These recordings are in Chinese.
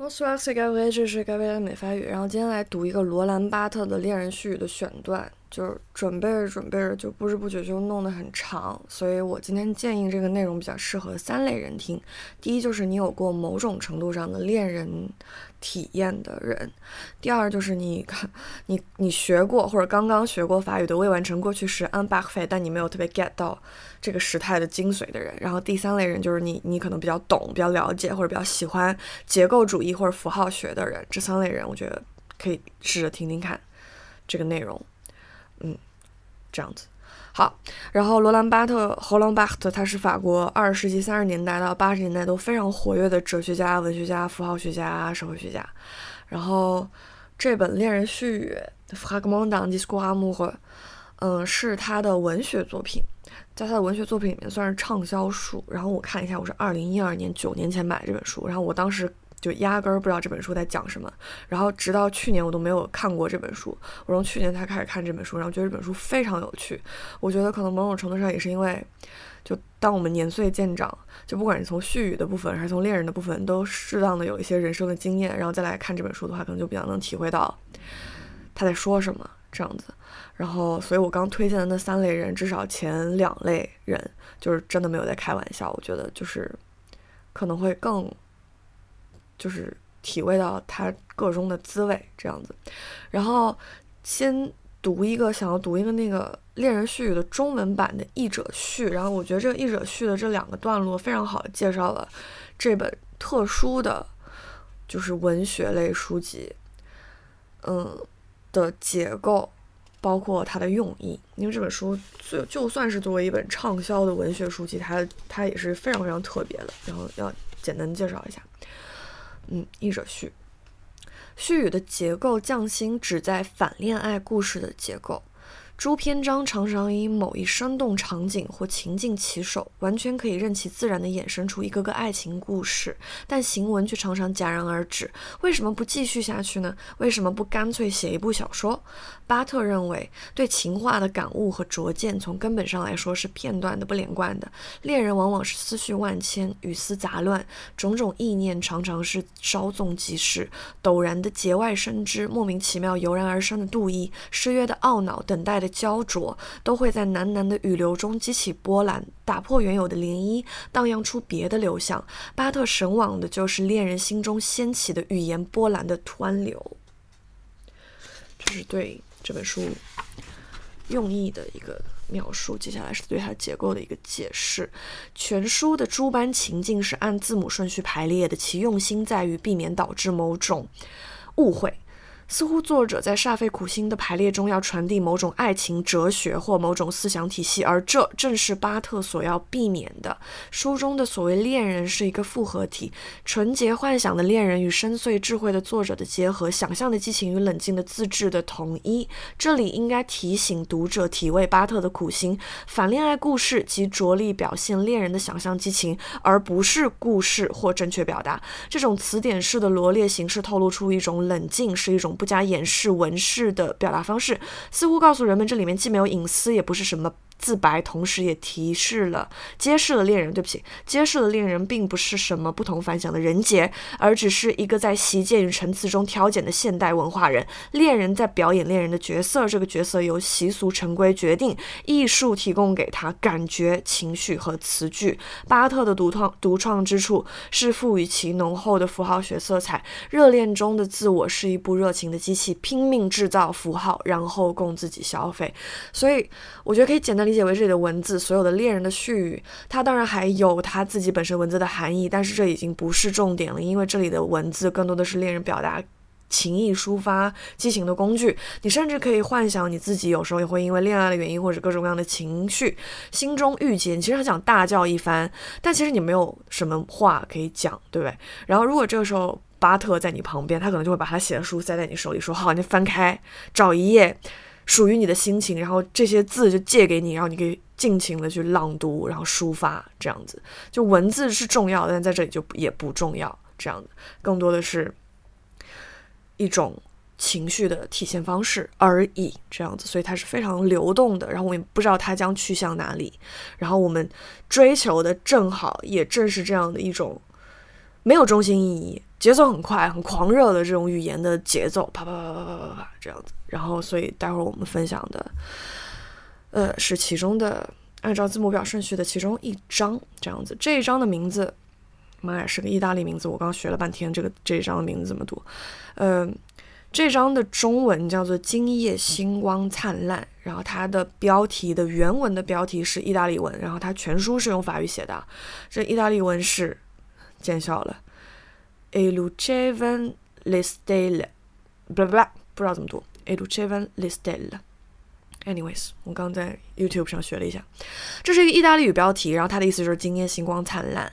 don't stress you，get ready。这是 get ready 的美发语，然后今天来读一个罗兰巴特的恋人絮语的选段。就是准备着准备着就不知不觉就弄得很长，所以我今天建议这个内容比较适合三类人听。第一就是你有过某种程度上的恋人体验的人；第二就是你你你学过或者刚刚学过法语的未完成过去时 u n b a c k f a 但你没有特别 get 到。这个时态的精髓的人，然后第三类人就是你，你可能比较懂、比较了解或者比较喜欢结构主义或者符号学的人。这三类人，我觉得可以试着听听看这个内容。这样子好。然后罗兰巴特 （Roland Barthes） 他是法国二十世纪三十年代到八十年代都非常活跃的哲学家、文学家、符号学家、社会学家。然后这本《恋人絮语》（Fragment d'un discours amoureux） 嗯，是他的文学作品。在他的文学作品里面算是畅销书。然后我看一下，我是二零一二年九年前买的这本书，然后我当时就压根儿不知道这本书在讲什么。然后直到去年我都没有看过这本书，我从去年才开始看这本书，然后觉得这本书非常有趣。我觉得可能某种程度上也是因为，就当我们年岁渐长，就不管是从絮语的部分还是从恋人的部分，都适当的有一些人生的经验，然后再来看这本书的话，可能就比较能体会到他在说什么这样子。然后，所以我刚推荐的那三类人，至少前两类人就是真的没有在开玩笑。我觉得就是可能会更就是体味到他个中的滋味这样子。然后先读一个，想要读一个那个《恋人絮语》的中文版的译者序。然后我觉得这个译者序的这两个段落非常好的介绍了这本特殊的，就是文学类书籍，嗯的结构。包括它的用意，因为这本书就就算是作为一本畅销的文学书籍，它它也是非常非常特别的。然后要简单介绍一下，嗯，译者序，序语的结构匠心旨在反恋爱故事的结构。诸篇章常常以某一生动场景或情境起手，完全可以任其自然地衍生出一个个爱情故事，但行文却常常戛然而止。为什么不继续下去呢？为什么不干脆写一部小说？巴特认为，对情话的感悟和拙见，从根本上来说是片段的、不连贯的。恋人往往是思绪万千、语思杂乱，种种意念常常是稍纵即逝、陡然的节外生枝、莫名其妙油然而生的妒意、失约的懊恼、等待的焦灼，都会在喃喃的语流中激起波澜，打破原有的涟漪，荡漾出别的流向。巴特神往的就是恋人心中掀起的语言波澜的湍流。这是对。这本书用意的一个描述，接下来是对它结构的一个解释。全书的诸般情境是按字母顺序排列的，其用心在于避免导致某种误会。似乎作者在煞费苦心的排列中要传递某种爱情哲学或某种思想体系，而这正是巴特所要避免的。书中的所谓恋人是一个复合体，纯洁幻想的恋人与深邃智慧的作者的结合，想象的激情与冷静的自制的统一。这里应该提醒读者体味巴特的苦心：反恋爱故事及着力表现恋人的想象激情，而不是故事或正确表达。这种词典式的罗列形式透露出一种冷静，是一种。不加掩饰纹饰的表达方式，似乎告诉人们，这里面既没有隐私，也不是什么。自白，同时也提示了、揭示了恋人。对不起，揭示了恋人并不是什么不同凡响的人杰，而只是一个在习见与陈词中挑拣的现代文化人。恋人在表演恋人的角色，这个角色由习俗成规决定，艺术提供给他感觉、情绪和词句。巴特的独创独创之处是赋予其浓厚的符号学色彩。热恋中的自我是一部热情的机器，拼命制造符号，然后供自己消费。所以，我觉得可以简单理解为这里的文字，所有的恋人的絮语，它当然还有他自己本身文字的含义，但是这已经不是重点了，因为这里的文字更多的是恋人表达情意、抒发激情的工具。你甚至可以幻想你自己有时候也会因为恋爱的原因或者各种各样的情绪，心中郁结，你其实很想大叫一番，但其实你没有什么话可以讲，对不对？然后如果这个时候巴特在你旁边，他可能就会把他写的书塞在你手里，说好，你翻开找一页。属于你的心情，然后这些字就借给你，然后你可以尽情的去朗读，然后抒发，这样子。就文字是重要，但在这里就也不重要，这样子，更多的是一种情绪的体现方式而已，这样子。所以它是非常流动的，然后我们也不知道它将去向哪里。然后我们追求的正好也正是这样的一种没有中心意义，节奏很快、很狂热的这种语言的节奏，啪啪啪啪啪啪啪这样子。然后，所以待会儿我们分享的，呃，是其中的按照字母表顺序的其中一章这样子。这一章的名字，妈呀，是个意大利名字，我刚学了半天，这个这一章的名字怎么读？嗯。这张的中文叫做“今夜星光灿烂”，然后它的标题的原文的标题是意大利文，然后它全书是用法语写的。这意大利文是见笑了，e lucevan le stelle，不不不，不知道怎么读，e lucevan le stelle。Anyways，我刚在 YouTube 上学了一下，这是一个意大利语标题，然后它的意思就是“今夜星光灿烂”。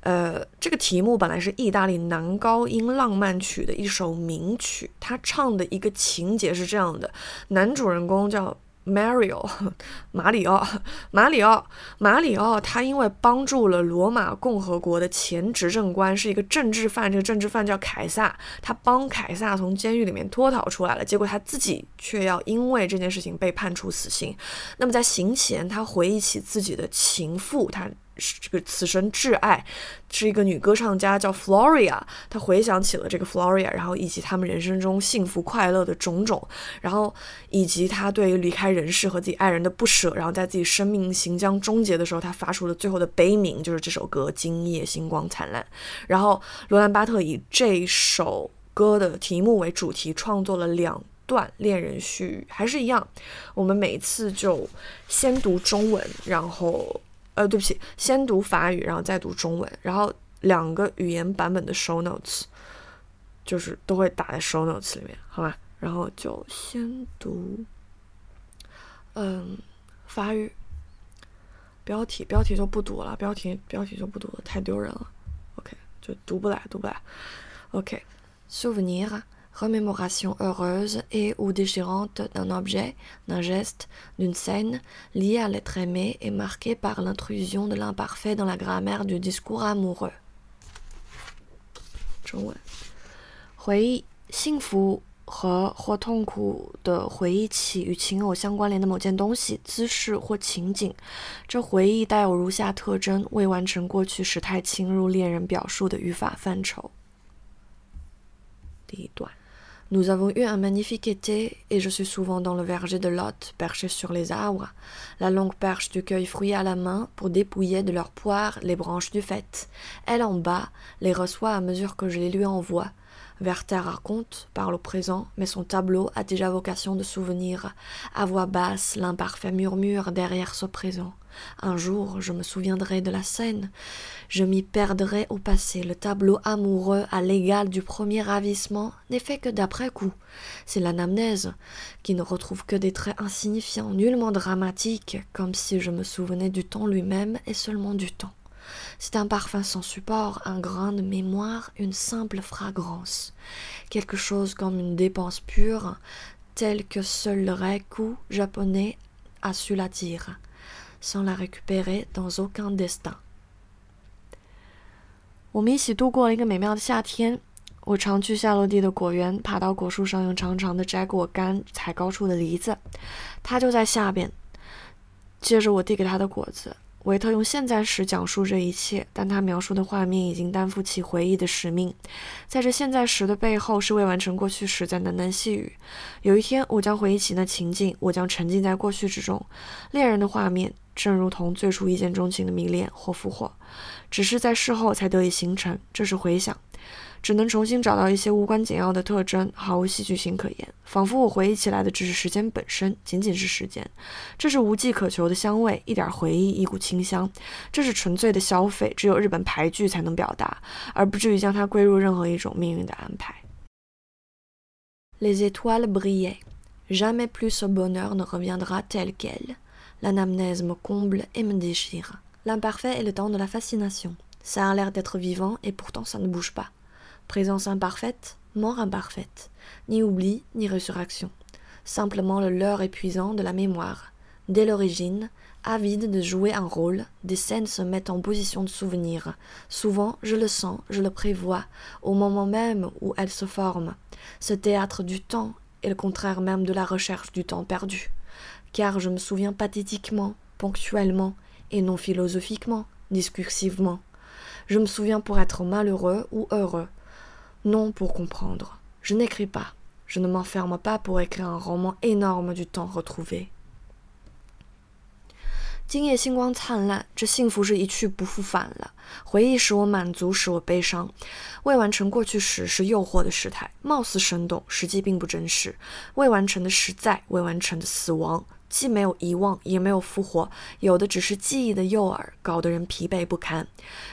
呃，这个题目本来是意大利男高音浪漫曲的一首名曲，他唱的一个情节是这样的：男主人公叫 Mario，马里奥，马里奥，马里奥，他因为帮助了罗马共和国的前执政官，是一个政治犯，这个政治犯叫凯撒，他帮凯撒从监狱里面脱逃出来了，结果他自己却要因为这件事情被判处死刑。那么在行前，他回忆起自己的情妇，他。这个此生挚爱是一个女歌唱家，叫 Floria。她回想起了这个 Floria，然后以及他们人生中幸福快乐的种种，然后以及她对于离开人世和自己爱人的不舍，然后在自己生命行将终结的时候，她发出了最后的悲鸣，就是这首歌《今夜星光灿烂》。然后罗兰巴特以这首歌的题目为主题，创作了两段恋人序，还是一样。我们每一次就先读中文，然后。呃，对不起，先读法语，然后再读中文，然后两个语言版本的 show notes，就是都会打在 show notes 里面，好吧？然后就先读，嗯，法语标题，标题就不读了，标题标题就不读了，太丢人了。OK，就读不来，读不来。OK，souvenir。remémoration heureuse et ou déchirante d'un objet, d'un geste, d'une scène liée à l'être aimé et marquée par l'intrusion de l'imparfait dans la grammaire du discours amoureux. 中文，回忆幸福和或痛苦的回忆起与情偶相关联的某件东西、姿势或情景。这回忆带有如下特征：未完成过去时态侵入恋人表述的语法范畴。第一段。 Nous avons eu un magnifique été, et je suis souvent dans le verger de Lot, perché sur les arbres, la longue perche du cueil fruit à la main pour dépouiller de leurs poires les branches du fait. Elle en bas les reçoit à mesure que je les lui envoie. Werther raconte, parle au présent, mais son tableau a déjà vocation de souvenir. À voix basse, l'imparfait murmure derrière ce présent. Un jour, je me souviendrai de la scène. Je m'y perdrai au passé. Le tableau amoureux à l'égal du premier ravissement n'est fait que d'après coup. C'est l'anamnèse qui ne retrouve que des traits insignifiants, nullement dramatiques, comme si je me souvenais du temps lui-même et seulement du temps. C'est un parfum sans support, un grain de mémoire, une simple fragrance, quelque chose comme une dépense pure, telle que seul le Reiku japonais a su la dire. Sans la récupérer dans aucun destin。我们一起度过了一个美妙的夏天。我常去下落地的果园，爬到果树上，用长长的摘果干采高处的梨子。他就在下边。接着我递给他的果子。维特用现在时讲述这一切，但他描述的画面已经担负起回忆的使命。在这现在时的背后，是未完成过去时在喃喃细语。有一天，我将回忆起那情境，我将沉浸在过去之中。恋人的画面，正如同最初一见钟情的迷恋或复活，只是在事后才得以形成。这是回想。只能重新找到一些无关紧要的特征，毫无戏剧性可言，仿佛我回忆起来的只是时间本身，仅仅是时间。这是无迹可求的香味，一点回忆，一股清香。这是纯粹的消费，只有日本牌剧才能表达，而不至于将它归入任何一种命运的安排。Les étoiles brillaient. Jamais plus ce bonheur ne reviendra tel quel. L'anamnèse me comble et me déchire. L'imparfait est le temps de la fascination. Ça a l'air d'être vivant et pourtant ça ne bouge pas. Présence imparfaite, mort imparfaite, ni oubli, ni résurrection, simplement le leurre épuisant de la mémoire. Dès l'origine, avide de jouer un rôle, des scènes se mettent en position de souvenir. Souvent, je le sens, je le prévois, au moment même où elles se forment. Ce théâtre du temps est le contraire même de la recherche du temps perdu Car je me souviens pathétiquement, ponctuellement, et non philosophiquement, discursivement. Je me souviens pour être malheureux ou heureux. Non pour comprendre. Je n'écris pas. Je ne m'enferme pas pour écrire un roman énorme du temps retrouvé. 今夜星光灿烂，这幸福是一去不复返了。回忆使我满足，使我悲伤。未完成过去时是诱惑的时态，貌似生动，实际并不真实。未完成的实在，未完成的死亡。 既没有遗忘，也没有复活，有的只是记忆的诱饵，搞得人疲惫不堪。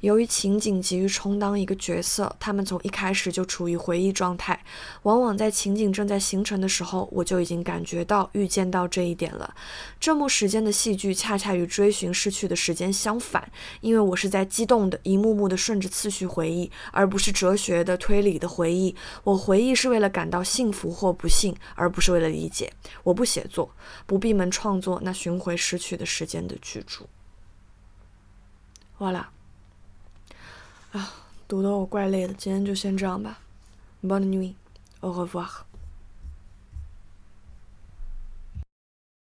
由于情景急于充当一个角色，他们从一开始就处于回忆状态。往往在情景正在形成的时候，我就已经感觉到、预见到这一点了。这幕时间的戏剧，恰恰与追寻逝去的时间相反，因为我是在激动的一幕幕的顺着次序回忆，而不是哲学的推理的回忆。我回忆是为了感到幸福或不幸，而不是为了理解。我不写作，不闭门。创作那寻回失去的时间的巨著。完了，啊，读的我怪累的，今天就先这样吧。Bonne nuit, au revoir。